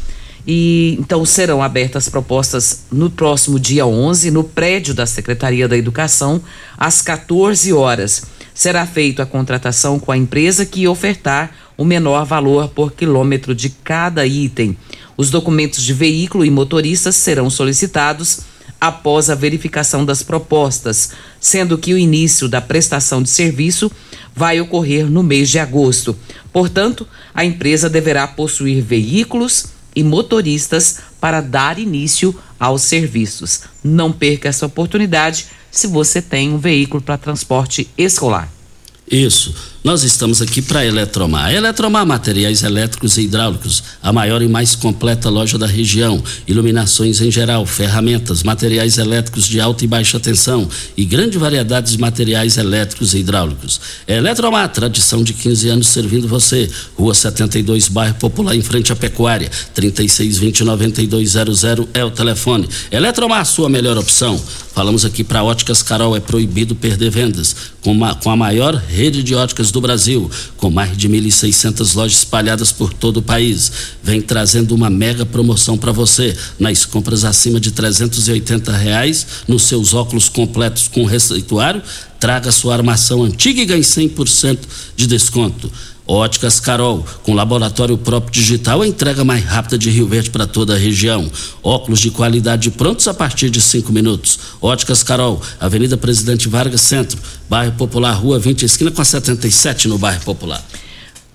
E então serão abertas propostas no próximo dia 11 no prédio da Secretaria da Educação às 14 horas será feita a contratação com a empresa que ofertar o menor valor por quilômetro de cada item. Os documentos de veículo e motoristas serão solicitados após a verificação das propostas, sendo que o início da prestação de serviço vai ocorrer no mês de agosto. Portanto, a empresa deverá possuir veículos e motoristas para dar início aos serviços. Não perca essa oportunidade se você tem um veículo para transporte escolar. Isso. Nós estamos aqui para Eletromar. Eletromar Materiais Elétricos e Hidráulicos, a maior e mais completa loja da região. Iluminações em geral, ferramentas, materiais elétricos de alta e baixa tensão e grande variedade de materiais elétricos e hidráulicos. Eletromar, tradição de 15 anos servindo você. Rua 72, bairro Popular, em frente à Pecuária. 3620-9200 é o telefone. Eletromar, sua melhor opção. Falamos aqui para Óticas Carol, é proibido perder vendas. Com, uma, com a maior rede de óticas do Brasil, com mais de 1.600 lojas espalhadas por todo o país. Vem trazendo uma mega promoção para você nas compras acima de 380 reais nos seus óculos completos com receituário. Traga sua armação antiga e ganhe 100% de desconto. Óticas Carol, com laboratório próprio digital, a entrega mais rápida de Rio Verde para toda a região. Óculos de qualidade prontos a partir de cinco minutos. Óticas Carol, Avenida Presidente Vargas Centro, bairro Popular, Rua 20, esquina com a 77 no bairro Popular.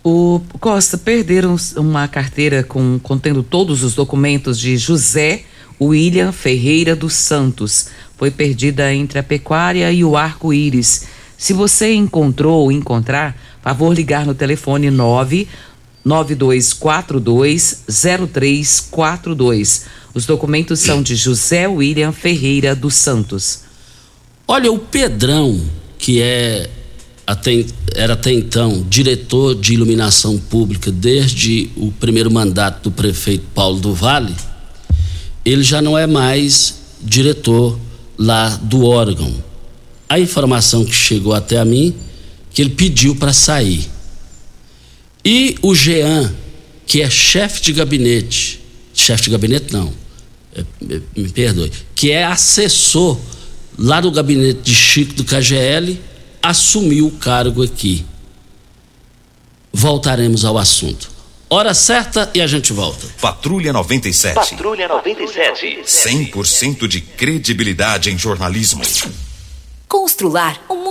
O Costa perderam uma carteira com contendo todos os documentos de José William Ferreira dos Santos. Foi perdida entre a pecuária e o arco-íris. Se você encontrou ou encontrar, favor ligar no telefone 9 9242 0342. Os documentos são de José William Ferreira dos Santos. Olha, o Pedrão, que é até, era até então diretor de iluminação pública desde o primeiro mandato do prefeito Paulo do Vale, ele já não é mais diretor lá do órgão a informação que chegou até a mim que ele pediu para sair. E o Jean, que é chefe de gabinete, chefe de gabinete não, é, é, me perdoe, que é assessor lá do gabinete de Chico do KGL, assumiu o cargo aqui. Voltaremos ao assunto. Hora certa e a gente volta. Patrulha 97. Patrulha 97. 100% de credibilidade em jornalismo. Constrular um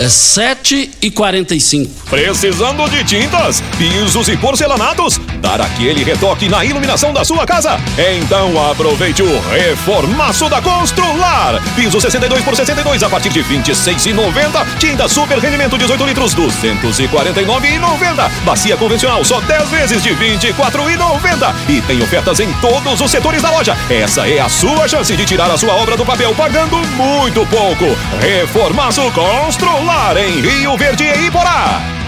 É 7 e 45 Precisando de tintas, pisos e porcelanatos? Dar aquele retoque na iluminação da sua casa? Então aproveite o reformaço da Constrular. Piso 62 por 62 a partir de 26,90. Tinta super rendimento 18 litros 249,90. Bacia convencional só 10 vezes de 24,90. E tem ofertas em todos os setores da loja. Essa é a sua chance de tirar a sua obra do papel pagando muito pouco. Reformaço Constrular em Rio Verde e Iporá.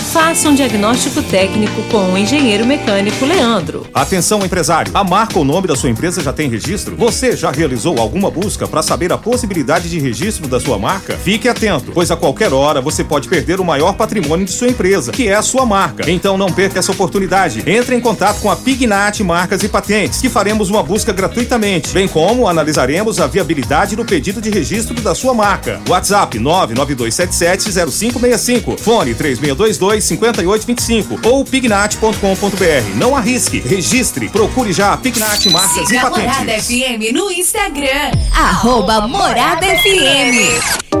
Faça um diagnóstico técnico com o engenheiro mecânico Leandro. Atenção, empresário. A marca ou nome da sua empresa já tem registro? Você já realizou alguma busca para saber a possibilidade de registro da sua marca? Fique atento, pois a qualquer hora você pode perder o maior patrimônio de sua empresa, que é a sua marca. Então não perca essa oportunidade. Entre em contato com a Pignat Marcas e Patentes, que faremos uma busca gratuitamente, bem como analisaremos a viabilidade do pedido de registro da sua marca. WhatsApp 992770565, fone 3622-5825 ou pignat.com.br. Não arrisque, registre, procure já a Pignat Marcas Siga e a Morada Patentes. FM no Instagram. Arroba Morada FM.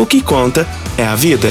O que conta é a vida.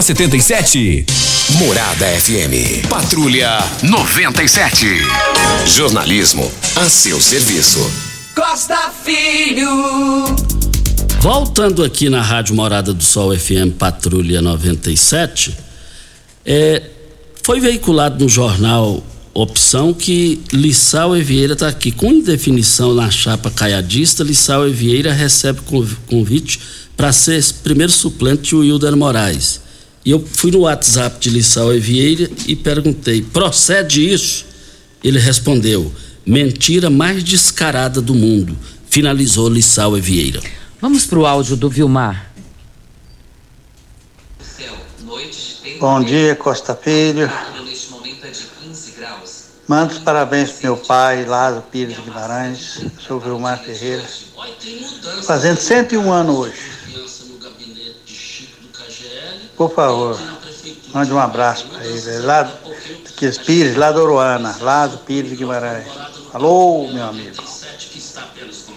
77. Morada FM. Patrulha 97. Jornalismo a seu serviço. Costa Filho. Voltando aqui na Rádio Morada do Sol FM Patrulha 97, é, foi veiculado no jornal Opção que Lissau e Vieira está aqui com indefinição na chapa caiadista. Lissau e Vieira recebe conv- convite para ser primeiro suplente de Wilder Moraes. E eu fui no WhatsApp de Lissau e Vieira e perguntei: procede isso? Ele respondeu: mentira mais descarada do mundo. Finalizou Lissau e Vieira. Vamos pro áudio do Vilmar. Bom dia, Costa Filho. Mando os parabéns pro meu pai, Lázaro Pires Guimarães, sou Vilmar Ferreira. Fazendo 101 anos hoje. Por favor, mande um abraço para ele. É lá daqueles Pires, lá da Uruana, Lázaro Pires Guimarães. Alô, meu amigo.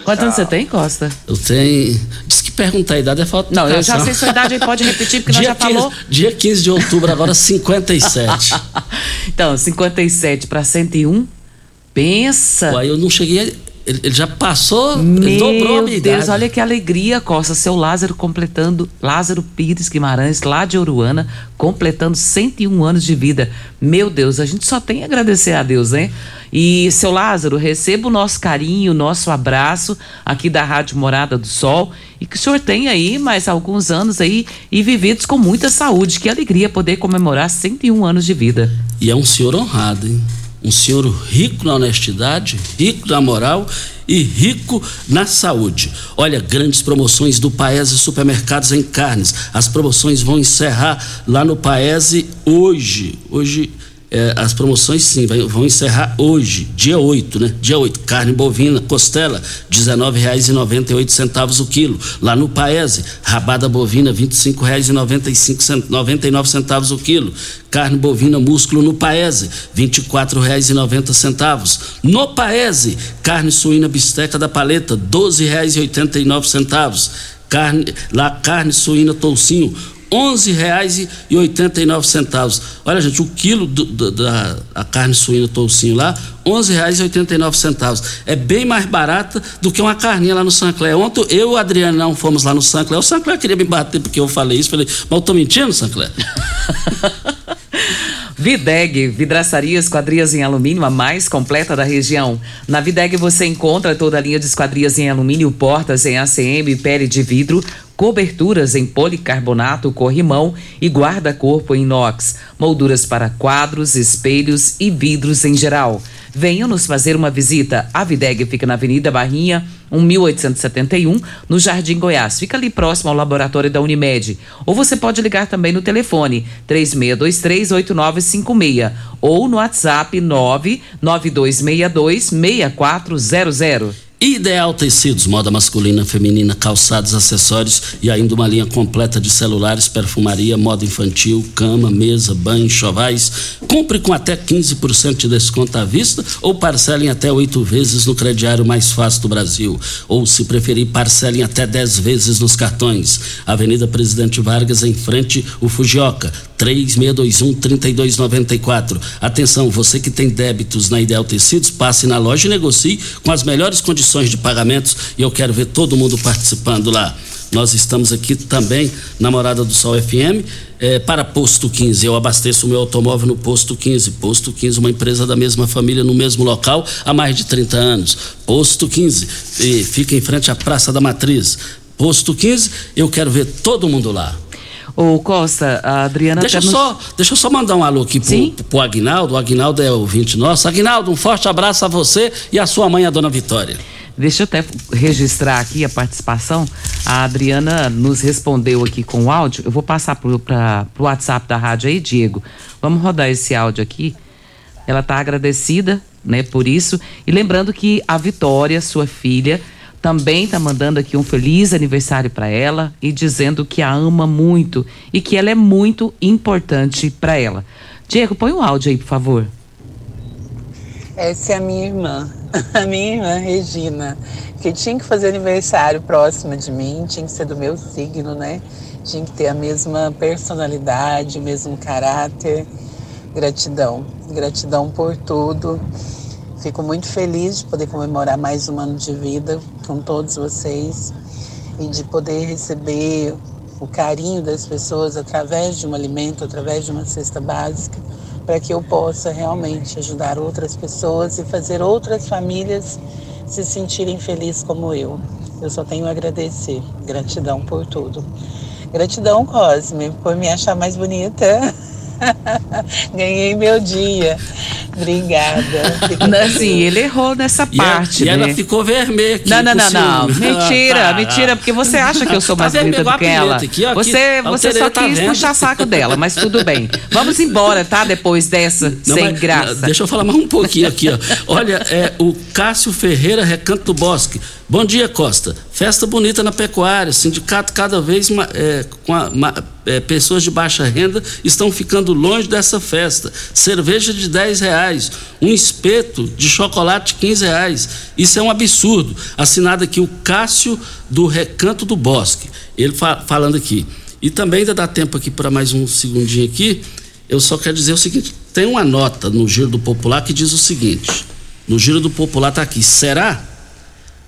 Quantos anos você tem, Costa? Eu tenho. Diz que perguntar a idade é falta de Não, eu já sei sua idade, aí pode repetir, porque nós dia já falou. 15, Dia 15 de outubro, agora 57. Então, 57 para 101. Pensa. Uai, eu não cheguei. Ele, ele já passou, ele dobrou a Meu minha Deus, idade. olha que alegria, Costa. Seu Lázaro completando, Lázaro Pires Guimarães, lá de Uruana, completando 101 anos de vida. Meu Deus, a gente só tem a agradecer a Deus, né? E, seu Lázaro, receba o nosso carinho, o nosso abraço aqui da Rádio Morada do Sol e que o senhor tenha aí mais alguns anos aí e vividos com muita saúde. Que alegria poder comemorar 101 anos de vida. E é um senhor honrado, hein? Um senhor rico na honestidade, rico na moral e rico na saúde. Olha, grandes promoções do Paese Supermercados em Carnes. As promoções vão encerrar lá no Paese hoje. Hoje é, as promoções sim vai, vão encerrar hoje, dia 8, né? Dia 8, carne bovina, costela, R$19,98 o quilo. Lá no Paese, rabada bovina, R$25,95 centavos o quilo. Carne bovina músculo no Paese, R$24,90. No Paese, carne suína bisteca da paleta, R$12,89. Carne, lá carne suína toucinho, onze reais e oitenta e nove centavos. Olha, gente, o quilo do, do, da carne suína toucinho lá, nove centavos. É bem mais barata do que uma carninha lá no Sancler. Ontem eu e o Adriano não fomos lá no Sancler. O Sancler queria me bater porque eu falei isso. Falei, mas eu tô mentindo, Sancler? Videg, vidraçaria esquadrias em alumínio, a mais completa da região. Na Videg você encontra toda a linha de esquadrias em alumínio, portas em ACM, pele de vidro, coberturas em policarbonato, corrimão e guarda-corpo inox, molduras para quadros, espelhos e vidros em geral. Venham nos fazer uma visita. A Videg fica na Avenida Barrinha, 1871, no Jardim Goiás. Fica ali próximo ao laboratório da Unimed. Ou você pode ligar também no telefone 36238956 ou no WhatsApp 99262 6400. Ideal Tecidos, moda masculina, feminina, calçados, acessórios e ainda uma linha completa de celulares, perfumaria, moda infantil, cama, mesa, banho, chovais. Compre com até 15% de desconto à vista ou parcelem até oito vezes no crediário mais fácil do Brasil. Ou, se preferir, parcelem até 10 vezes nos cartões. Avenida Presidente Vargas, em frente o Fujioka, 3621-3294. Atenção, você que tem débitos na Ideal Tecidos, passe na loja e negocie com as melhores condições de pagamentos e eu quero ver todo mundo participando lá. Nós estamos aqui também na Morada do Sol FM é, para Posto 15. Eu abasteço o meu automóvel no Posto 15. Posto 15, uma empresa da mesma família no mesmo local há mais de 30 anos. Posto 15, e fica em frente à Praça da Matriz. Posto 15, eu quero ver todo mundo lá. Ô Costa, a Adriana deixa, nos... só, deixa eu só mandar um alô aqui pro, Sim? pro Aguinaldo. O Aguinaldo é ouvinte nosso. Aguinaldo, um forte abraço a você e a sua mãe, a dona Vitória. Deixa eu até registrar aqui a participação. A Adriana nos respondeu aqui com o áudio. Eu vou passar para o WhatsApp da rádio aí, Diego. Vamos rodar esse áudio aqui. Ela está agradecida, né, por isso. E lembrando que a Vitória, sua filha, também está mandando aqui um feliz aniversário para ela e dizendo que a ama muito e que ela é muito importante para ela. Diego, põe o um áudio aí, por favor. Essa é a minha irmã, a minha irmã Regina, que tinha que fazer aniversário próximo de mim, tinha que ser do meu signo, né? Tinha que ter a mesma personalidade, o mesmo caráter. Gratidão, gratidão por tudo. Fico muito feliz de poder comemorar mais um ano de vida com todos vocês e de poder receber o carinho das pessoas através de um alimento, através de uma cesta básica para que eu possa realmente ajudar outras pessoas e fazer outras famílias se sentirem felizes como eu. Eu só tenho a agradecer. Gratidão por tudo. Gratidão, Cosme, por me achar mais bonita. Ganhei meu dia. Obrigada. Assim, ele errou nessa parte. E, né? ela ficou vermelha aqui. Não, não, não, não. Mentira, ah, tá. mentira, porque você acha que eu sou mais tá bonita do que ela. Aqui, ó, você você só tá quis vendo. puxar saco dela, mas tudo bem. Vamos embora, tá? Depois dessa, não, sem mas, graça. Deixa eu falar mais um pouquinho aqui, ó. Olha, é o Cássio Ferreira, Recanto do Bosque. Bom dia, Costa. Festa bonita na pecuária. Sindicato cada vez é, com a, ma, é, pessoas de baixa renda estão ficando longe dessa festa. Cerveja de 10 reais, um espeto de chocolate de 15 reais. Isso é um absurdo. Assinado aqui o Cássio do Recanto do Bosque. Ele fa falando aqui. E também ainda dá tempo aqui para mais um segundinho aqui. Eu só quero dizer o seguinte: tem uma nota no Giro do Popular que diz o seguinte. No Giro do Popular está aqui. Será?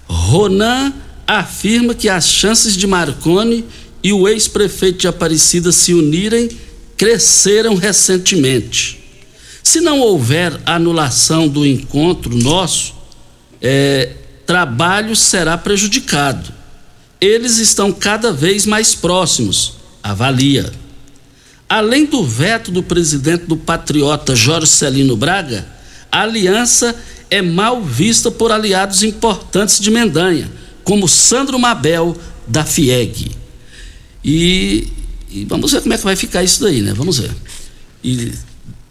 Ronan afirma que as chances de Marconi e o ex-prefeito de Aparecida se unirem cresceram recentemente. Se não houver anulação do encontro nosso, é, trabalho será prejudicado. Eles estão cada vez mais próximos, avalia. Além do veto do presidente do Patriota Jorge Celino Braga, a aliança é mal vista por aliados importantes de Mendanha, como Sandro Mabel, da FIEG. E, e, vamos ver como é que vai ficar isso daí, né? Vamos ver. E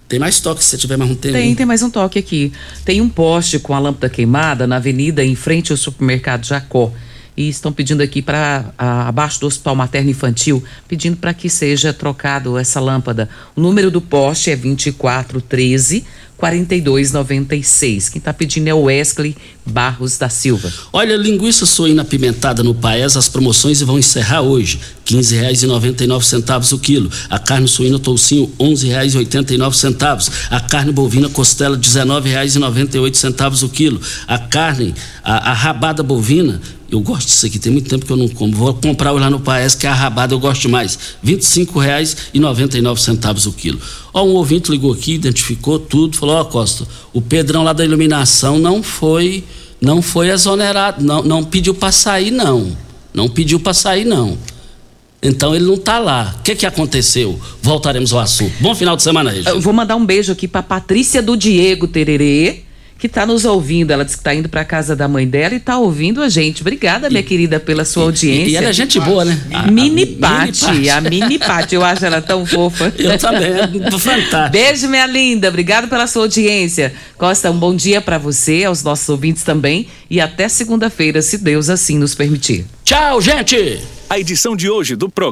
Tem mais toque se tiver mais um tempo. Tem, tem mais um toque aqui. Tem um poste com a lâmpada queimada na avenida em frente ao supermercado Jacó. E estão pedindo aqui para abaixo do Hospital Materno Infantil, pedindo para que seja trocado essa lâmpada. O número do poste é 2413 4296. Quem está pedindo é o Wesley Barros da Silva. Olha, linguiça suína apimentada no Paes, as promoções vão encerrar hoje. R$ 15,99 o quilo. A carne suína toucinho, R$ 11,89. A carne bovina costela, R$ 19,98 o quilo. A carne, a, a rabada bovina, eu gosto disso aqui, tem muito tempo que eu não como. Vou comprar lá no Paes, que é a rabada eu gosto mais. R$ 25,99 o quilo. Ó, um ouvinte ligou aqui, identificou tudo, falou: Ó, oh, Costa, o Pedrão lá da iluminação não foi, não foi exonerado, não, não pediu para sair, não. Não pediu para sair, não. Então ele não está lá. O que, que aconteceu? Voltaremos ao assunto. Bom final de semana, Regina. Eu vou mandar um beijo aqui para Patrícia do Diego Tererê que está nos ouvindo. Ela disse que está indo para a casa da mãe dela e está ouvindo a gente. Obrigada, minha e, querida, pela sua audiência. E, ela é gente boa, né? A, mini Pati, a Mini Pati. Eu acho ela tão fofa. Eu também, é fantástica. Beijo, minha linda. Obrigado pela sua audiência. Costa, um bom dia para você, aos nossos ouvintes também. E até segunda-feira, se Deus assim nos permitir. Tchau, gente! A edição de hoje do programa